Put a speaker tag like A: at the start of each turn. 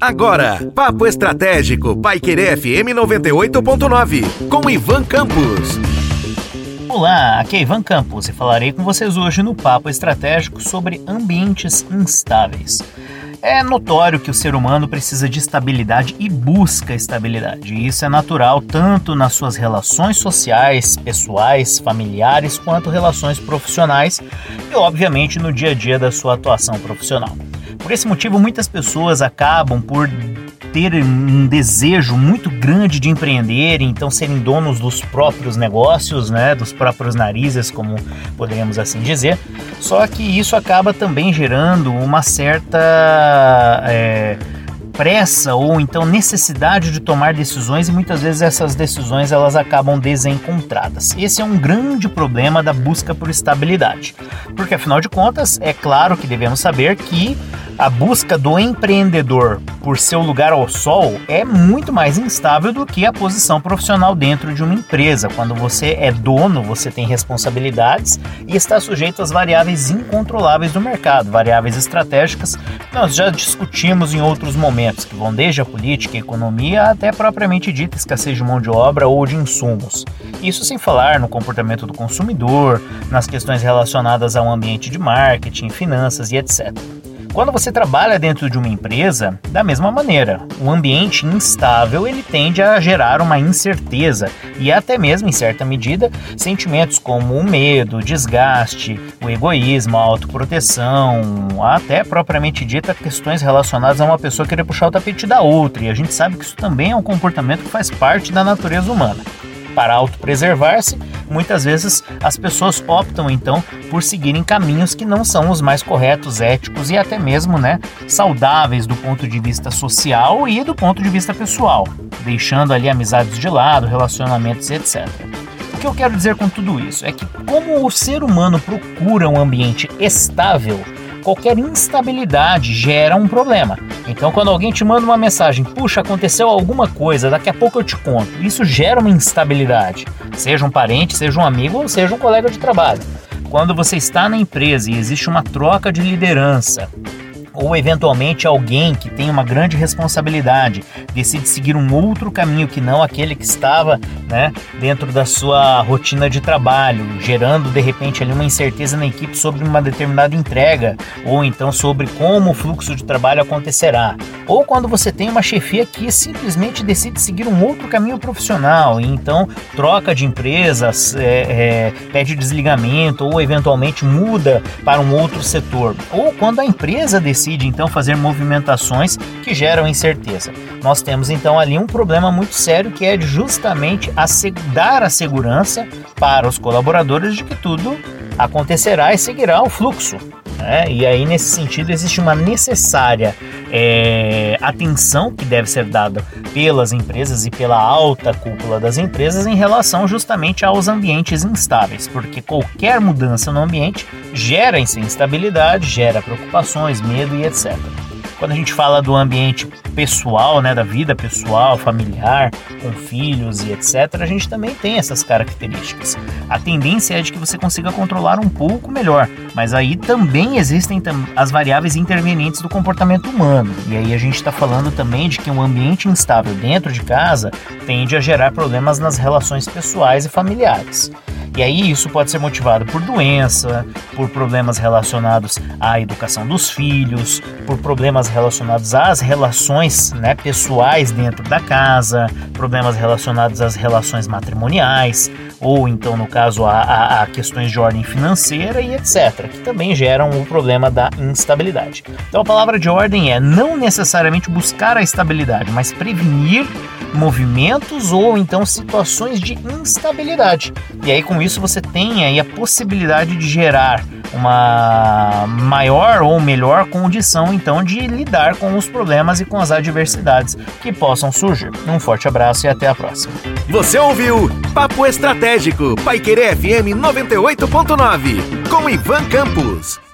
A: Agora, Papo Estratégico, Paiquerê FM 98.9, com Ivan Campos.
B: Olá, aqui é Ivan Campos e falarei com vocês hoje no Papo Estratégico sobre ambientes instáveis. É notório que o ser humano precisa de estabilidade e busca estabilidade. E isso é natural tanto nas suas relações sociais, pessoais, familiares, quanto relações profissionais e, obviamente, no dia a dia da sua atuação profissional. Por esse motivo, muitas pessoas acabam por ter um desejo muito grande de empreender, então serem donos dos próprios negócios, né, dos próprios narizes, como poderíamos assim dizer. Só que isso acaba também gerando uma certa é, pressa ou então necessidade de tomar decisões e muitas vezes essas decisões elas acabam desencontradas. Esse é um grande problema da busca por estabilidade, porque afinal de contas é claro que devemos saber que a busca do empreendedor por seu lugar ao sol é muito mais instável do que a posição profissional dentro de uma empresa. Quando você é dono, você tem responsabilidades e está sujeito às variáveis incontroláveis do mercado, variáveis estratégicas que nós já discutimos em outros momentos, que vão desde a política e economia até propriamente dita escassez de mão de obra ou de insumos. Isso sem falar no comportamento do consumidor, nas questões relacionadas ao ambiente de marketing, finanças e etc. Quando você trabalha dentro de uma empresa, da mesma maneira, o ambiente instável ele tende a gerar uma incerteza e até mesmo, em certa medida, sentimentos como o medo, o desgaste, o egoísmo, a autoproteção, até propriamente dita questões relacionadas a uma pessoa querer puxar o tapete da outra. E a gente sabe que isso também é um comportamento que faz parte da natureza humana para autopreservar-se, muitas vezes as pessoas optam então por seguirem caminhos que não são os mais corretos, éticos e até mesmo, né, saudáveis do ponto de vista social e do ponto de vista pessoal, deixando ali amizades de lado, relacionamentos, etc. O que eu quero dizer com tudo isso é que como o ser humano procura um ambiente estável, qualquer instabilidade gera um problema. Então, quando alguém te manda uma mensagem, puxa, aconteceu alguma coisa, daqui a pouco eu te conto, isso gera uma instabilidade, seja um parente, seja um amigo ou seja um colega de trabalho. Quando você está na empresa e existe uma troca de liderança, ou eventualmente alguém que tem uma grande responsabilidade decide seguir um outro caminho que não aquele que estava né, dentro da sua rotina de trabalho, gerando de repente ali uma incerteza na equipe sobre uma determinada entrega ou então sobre como o fluxo de trabalho acontecerá. Ou quando você tem uma chefia que simplesmente decide seguir um outro caminho profissional e então troca de empresas, é, é, pede desligamento ou eventualmente muda para um outro setor. Ou quando a empresa decide decide então fazer movimentações que geram incerteza. Nós temos então ali um problema muito sério que é justamente dar a segurança para os colaboradores de que tudo acontecerá e seguirá o fluxo. Né? E aí, nesse sentido, existe uma necessária é, atenção que deve ser dada pelas empresas e pela alta cúpula das empresas em relação justamente aos ambientes instáveis, porque qualquer mudança no ambiente gera instabilidade, gera preocupações, medo e etc. Quando a gente fala do ambiente pessoal, né, da vida pessoal, familiar, com filhos e etc., a gente também tem essas características. A tendência é de que você consiga controlar um pouco melhor, mas aí também existem as variáveis intervenientes do comportamento humano. E aí a gente está falando também de que um ambiente instável dentro de casa tende a gerar problemas nas relações pessoais e familiares. E aí isso pode ser motivado por doença, por problemas relacionados à educação dos filhos, por problemas relacionados às relações né, pessoais dentro da casa, problemas relacionados às relações matrimoniais, ou então, no caso, a, a, a questões de ordem financeira e etc., que também geram o problema da instabilidade. Então a palavra de ordem é não necessariamente buscar a estabilidade, mas prevenir movimentos ou então situações de instabilidade. E aí com isso você tem aí a possibilidade de gerar uma maior ou melhor condição então de lidar com os problemas e com as adversidades que possam surgir. Um forte abraço e até a próxima.
A: Você ouviu Papo Estratégico, Paiquerê FM 98.9, com Ivan Campos.